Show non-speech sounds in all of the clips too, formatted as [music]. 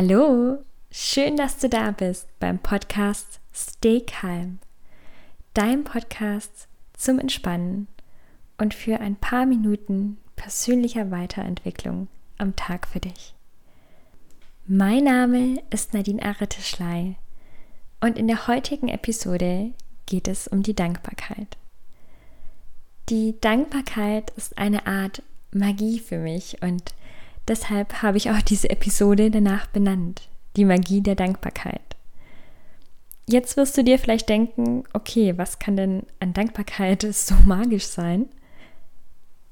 Hallo, schön, dass du da bist beim Podcast Stay Calm, dein Podcast zum Entspannen und für ein paar Minuten persönlicher Weiterentwicklung am Tag für dich. Mein Name ist Nadine Arete-Schley und in der heutigen Episode geht es um die Dankbarkeit. Die Dankbarkeit ist eine Art Magie für mich und Deshalb habe ich auch diese Episode danach benannt, die Magie der Dankbarkeit. Jetzt wirst du dir vielleicht denken, okay, was kann denn an Dankbarkeit [laughs] so magisch sein?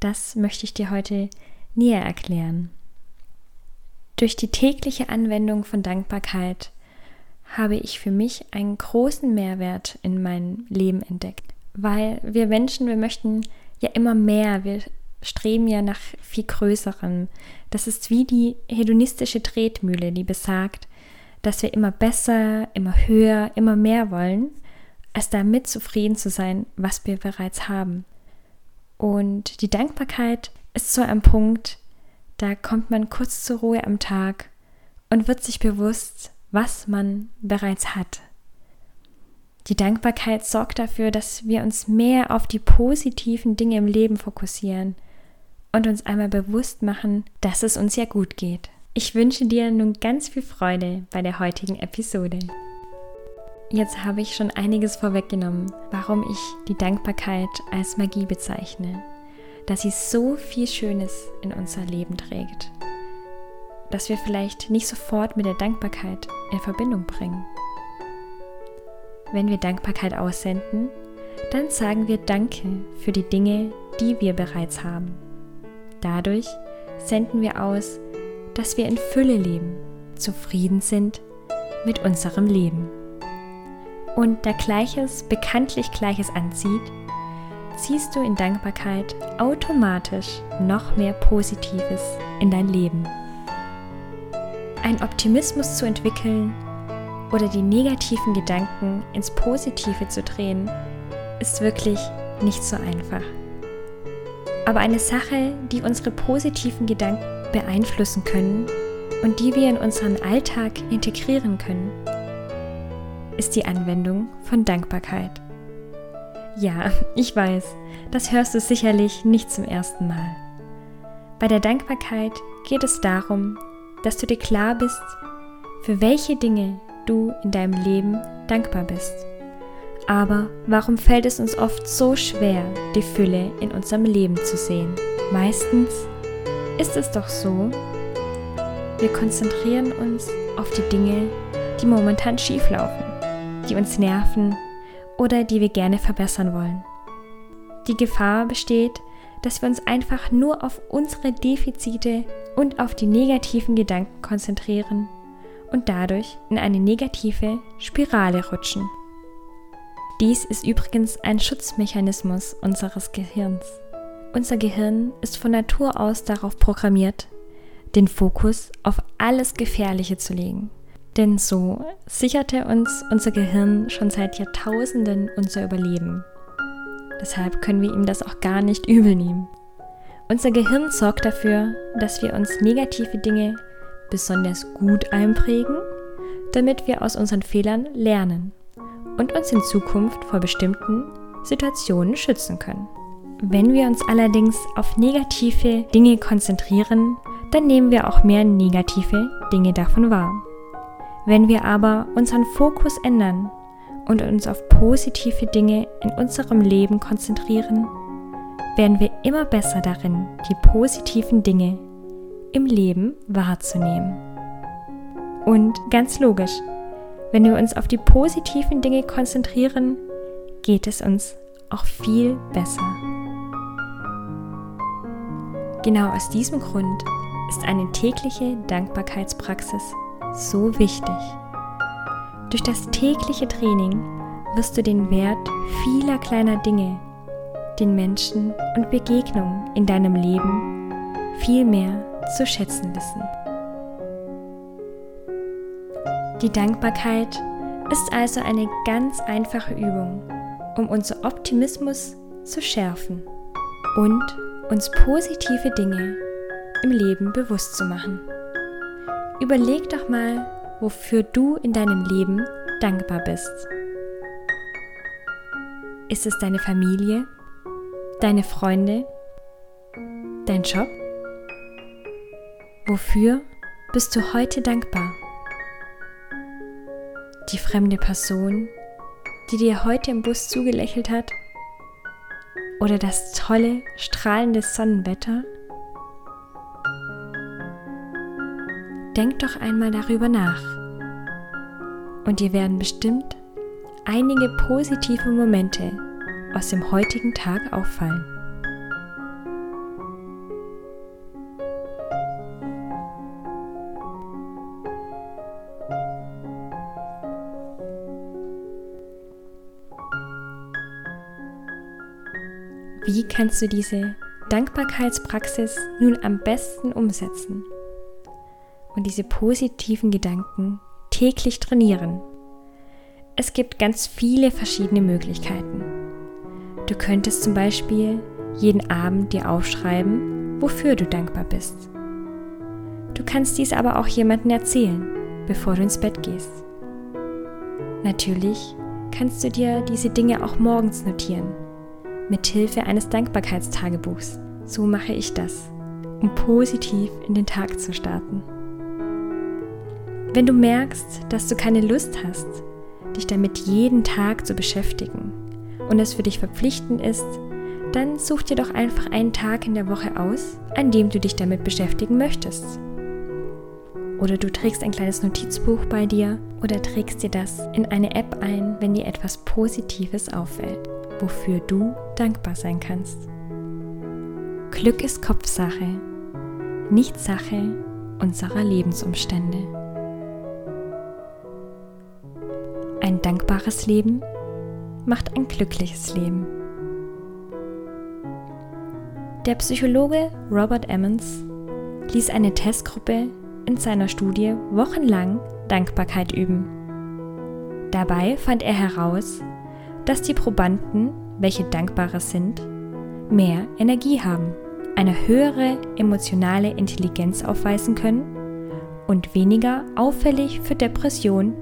Das möchte ich dir heute näher erklären. Durch die tägliche Anwendung von Dankbarkeit habe ich für mich einen großen Mehrwert in meinem Leben entdeckt, weil wir Menschen, wir möchten ja immer mehr, wir streben ja nach viel Größerem. Das ist wie die hedonistische Tretmühle, die besagt, dass wir immer besser, immer höher, immer mehr wollen, als damit zufrieden zu sein, was wir bereits haben. Und die Dankbarkeit ist so ein Punkt, da kommt man kurz zur Ruhe am Tag und wird sich bewusst, was man bereits hat. Die Dankbarkeit sorgt dafür, dass wir uns mehr auf die positiven Dinge im Leben fokussieren und uns einmal bewusst machen, dass es uns ja gut geht. Ich wünsche dir nun ganz viel Freude bei der heutigen Episode. Jetzt habe ich schon einiges vorweggenommen, warum ich die Dankbarkeit als Magie bezeichne, dass sie so viel Schönes in unser Leben trägt, dass wir vielleicht nicht sofort mit der Dankbarkeit in Verbindung bringen. Wenn wir Dankbarkeit aussenden, dann sagen wir Danke für die Dinge, die wir bereits haben. Dadurch senden wir aus, dass wir in Fülle leben, zufrieden sind mit unserem Leben. Und da Gleiches bekanntlich Gleiches anzieht, ziehst du in Dankbarkeit automatisch noch mehr Positives in dein Leben. Ein Optimismus zu entwickeln oder die negativen Gedanken ins Positive zu drehen, ist wirklich nicht so einfach. Aber eine Sache, die unsere positiven Gedanken beeinflussen können und die wir in unseren Alltag integrieren können, ist die Anwendung von Dankbarkeit. Ja, ich weiß, das hörst du sicherlich nicht zum ersten Mal. Bei der Dankbarkeit geht es darum, dass du dir klar bist, für welche Dinge du in deinem Leben dankbar bist. Aber warum fällt es uns oft so schwer, die Fülle in unserem Leben zu sehen? Meistens ist es doch so, wir konzentrieren uns auf die Dinge, die momentan schief laufen, die uns nerven oder die wir gerne verbessern wollen. Die Gefahr besteht, dass wir uns einfach nur auf unsere Defizite und auf die negativen Gedanken konzentrieren und dadurch in eine negative Spirale rutschen. Dies ist übrigens ein Schutzmechanismus unseres Gehirns. Unser Gehirn ist von Natur aus darauf programmiert, den Fokus auf alles Gefährliche zu legen. Denn so sicherte uns unser Gehirn schon seit Jahrtausenden unser Überleben. Deshalb können wir ihm das auch gar nicht übel nehmen. Unser Gehirn sorgt dafür, dass wir uns negative Dinge besonders gut einprägen, damit wir aus unseren Fehlern lernen und uns in Zukunft vor bestimmten Situationen schützen können. Wenn wir uns allerdings auf negative Dinge konzentrieren, dann nehmen wir auch mehr negative Dinge davon wahr. Wenn wir aber unseren Fokus ändern und uns auf positive Dinge in unserem Leben konzentrieren, werden wir immer besser darin, die positiven Dinge im Leben wahrzunehmen. Und ganz logisch, wenn wir uns auf die positiven Dinge konzentrieren, geht es uns auch viel besser. Genau aus diesem Grund ist eine tägliche Dankbarkeitspraxis so wichtig. Durch das tägliche Training wirst du den Wert vieler kleiner Dinge, den Menschen und Begegnungen in deinem Leben viel mehr zu schätzen wissen. Die Dankbarkeit ist also eine ganz einfache Übung, um unser Optimismus zu schärfen und uns positive Dinge im Leben bewusst zu machen. Überleg doch mal, wofür du in deinem Leben dankbar bist. Ist es deine Familie, deine Freunde, dein Job? Wofür bist du heute dankbar? Die fremde Person, die dir heute im Bus zugelächelt hat? Oder das tolle, strahlende Sonnenwetter? Denk doch einmal darüber nach. Und dir werden bestimmt einige positive Momente aus dem heutigen Tag auffallen. Kannst du diese Dankbarkeitspraxis nun am besten umsetzen und diese positiven Gedanken täglich trainieren? Es gibt ganz viele verschiedene Möglichkeiten. Du könntest zum Beispiel jeden Abend dir aufschreiben, wofür du dankbar bist. Du kannst dies aber auch jemandem erzählen, bevor du ins Bett gehst. Natürlich kannst du dir diese Dinge auch morgens notieren mit Hilfe eines Dankbarkeitstagebuchs. So mache ich das, um positiv in den Tag zu starten. Wenn du merkst, dass du keine Lust hast, dich damit jeden Tag zu beschäftigen und es für dich verpflichtend ist, dann such dir doch einfach einen Tag in der Woche aus, an dem du dich damit beschäftigen möchtest. Oder du trägst ein kleines Notizbuch bei dir oder trägst dir das in eine App ein, wenn dir etwas Positives auffällt wofür du dankbar sein kannst. Glück ist Kopfsache, nicht Sache unserer Lebensumstände. Ein dankbares Leben macht ein glückliches Leben. Der Psychologe Robert Emmons ließ eine Testgruppe in seiner Studie wochenlang Dankbarkeit üben. Dabei fand er heraus, dass die Probanden, welche dankbarer sind, mehr Energie haben, eine höhere emotionale Intelligenz aufweisen können und weniger auffällig für Depression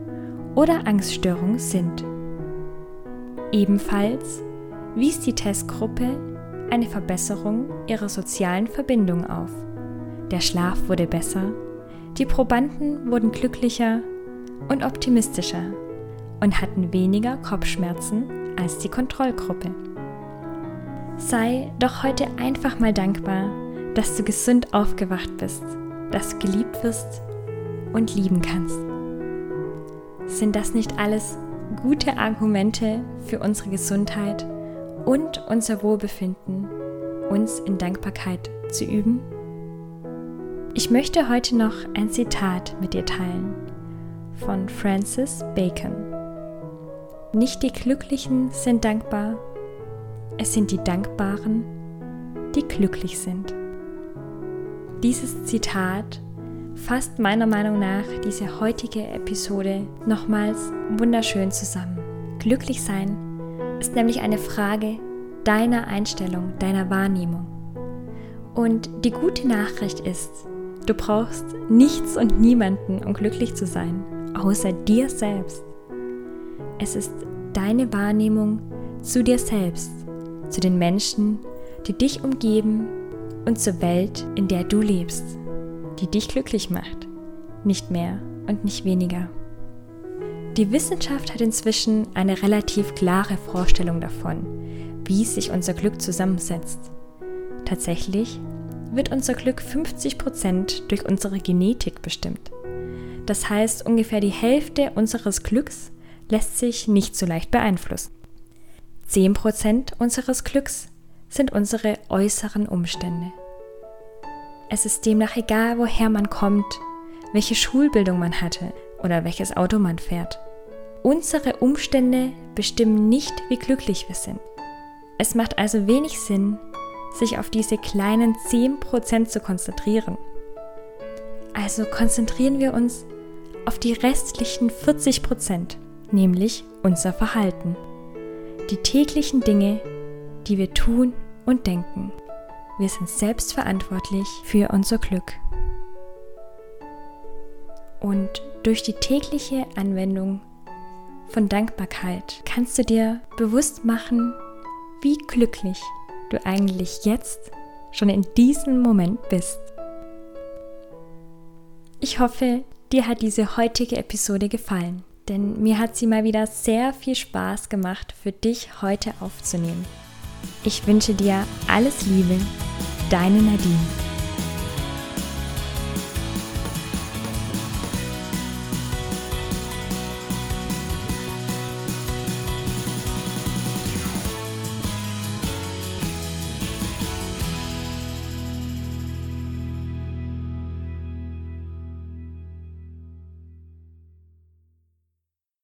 oder Angststörung sind. Ebenfalls wies die Testgruppe eine Verbesserung ihrer sozialen Verbindungen auf. Der Schlaf wurde besser, die Probanden wurden glücklicher und optimistischer und hatten weniger Kopfschmerzen als die Kontrollgruppe. Sei doch heute einfach mal dankbar, dass du gesund aufgewacht bist, dass du geliebt wirst und lieben kannst. Sind das nicht alles gute Argumente für unsere Gesundheit und unser Wohlbefinden, uns in Dankbarkeit zu üben? Ich möchte heute noch ein Zitat mit dir teilen von Francis Bacon. Nicht die Glücklichen sind dankbar, es sind die Dankbaren, die glücklich sind. Dieses Zitat fasst meiner Meinung nach diese heutige Episode nochmals wunderschön zusammen. Glücklich sein ist nämlich eine Frage deiner Einstellung, deiner Wahrnehmung. Und die gute Nachricht ist, du brauchst nichts und niemanden, um glücklich zu sein, außer dir selbst. Es ist deine Wahrnehmung zu dir selbst, zu den Menschen, die dich umgeben und zur Welt, in der du lebst, die dich glücklich macht, nicht mehr und nicht weniger. Die Wissenschaft hat inzwischen eine relativ klare Vorstellung davon, wie sich unser Glück zusammensetzt. Tatsächlich wird unser Glück 50% durch unsere Genetik bestimmt. Das heißt, ungefähr die Hälfte unseres Glücks lässt sich nicht so leicht beeinflussen. 10% unseres Glücks sind unsere äußeren Umstände. Es ist demnach egal, woher man kommt, welche Schulbildung man hatte oder welches Auto man fährt. Unsere Umstände bestimmen nicht, wie glücklich wir sind. Es macht also wenig Sinn, sich auf diese kleinen 10% zu konzentrieren. Also konzentrieren wir uns auf die restlichen 40% nämlich unser Verhalten. Die täglichen Dinge, die wir tun und denken. Wir sind selbst verantwortlich für unser Glück. Und durch die tägliche Anwendung von Dankbarkeit kannst du dir bewusst machen, wie glücklich du eigentlich jetzt schon in diesem Moment bist. Ich hoffe, dir hat diese heutige Episode gefallen, denn mir hat sie mal wieder sehr viel Spaß gemacht, für dich heute aufzunehmen. Ich wünsche dir alles Liebe, deine Nadine.